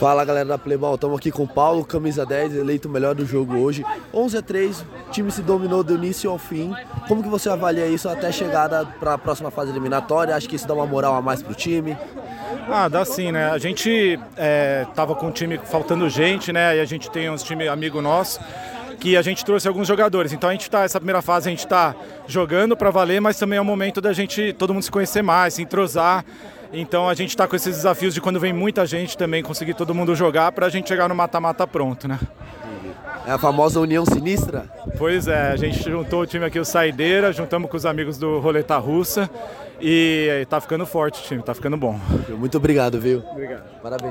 Fala galera da Playball, estamos aqui com o Paulo, camisa 10, eleito o melhor do jogo hoje. 11 a 3, o time se dominou do início ao fim. Como que você avalia isso até chegada para a próxima fase eliminatória? Acho que isso dá uma moral a mais pro time? Ah, dá sim, né? A gente é, com o time faltando gente, né? E a gente tem uns time amigo nosso que a gente trouxe alguns jogadores. Então a gente tá, essa primeira fase a gente está jogando para valer, mas também é o momento da gente todo mundo se conhecer mais, se entrosar. Então a gente está com esses desafios de quando vem muita gente também conseguir todo mundo jogar para a gente chegar no mata-mata pronto, né? É a famosa união sinistra? Pois é, a gente juntou o time aqui, o Saideira, juntamos com os amigos do Roleta Russa e tá ficando forte o time, tá ficando bom. Muito obrigado, viu? Obrigado. Parabéns.